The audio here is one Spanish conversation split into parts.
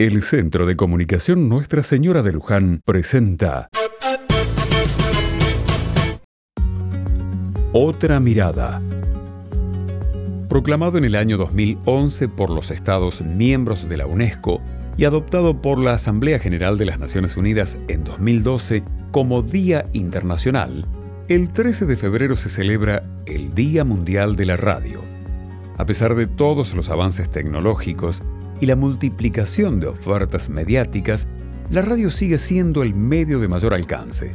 El Centro de Comunicación Nuestra Señora de Luján presenta Otra mirada. Proclamado en el año 2011 por los Estados miembros de la UNESCO y adoptado por la Asamblea General de las Naciones Unidas en 2012 como Día Internacional, el 13 de febrero se celebra el Día Mundial de la Radio. A pesar de todos los avances tecnológicos y la multiplicación de ofertas mediáticas, la radio sigue siendo el medio de mayor alcance.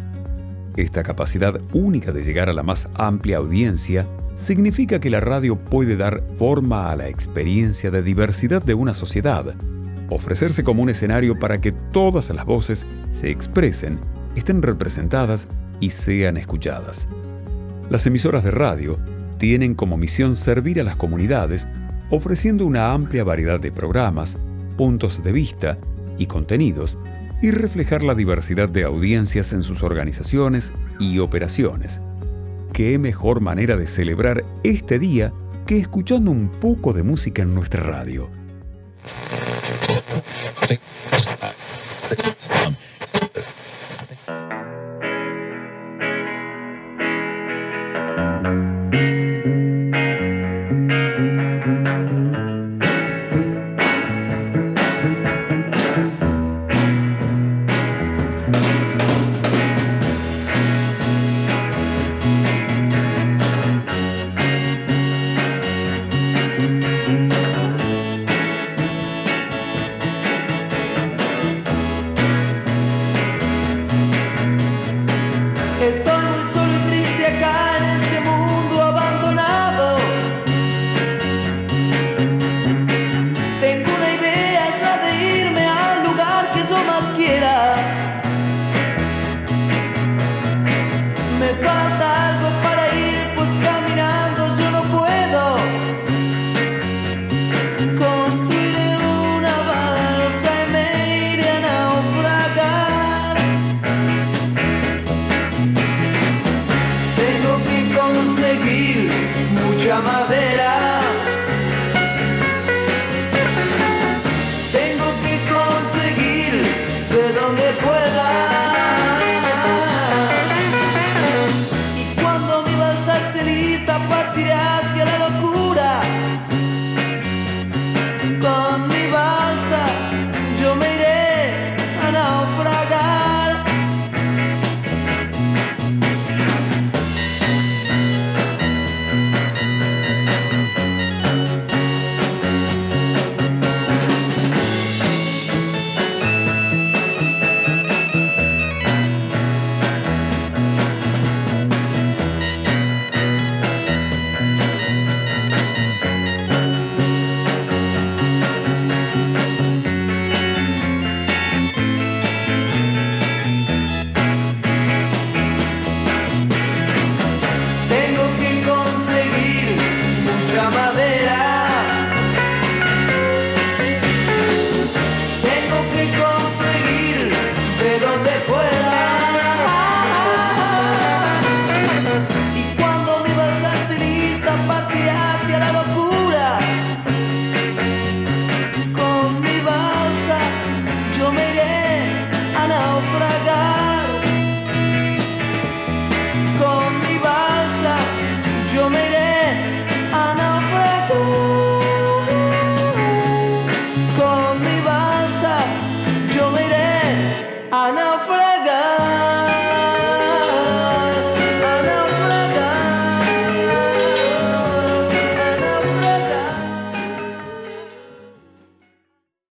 Esta capacidad única de llegar a la más amplia audiencia significa que la radio puede dar forma a la experiencia de diversidad de una sociedad, ofrecerse como un escenario para que todas las voces se expresen, estén representadas y sean escuchadas. Las emisoras de radio tienen como misión servir a las comunidades ofreciendo una amplia variedad de programas, puntos de vista y contenidos, y reflejar la diversidad de audiencias en sus organizaciones y operaciones. ¿Qué mejor manera de celebrar este día que escuchando un poco de música en nuestra radio? llama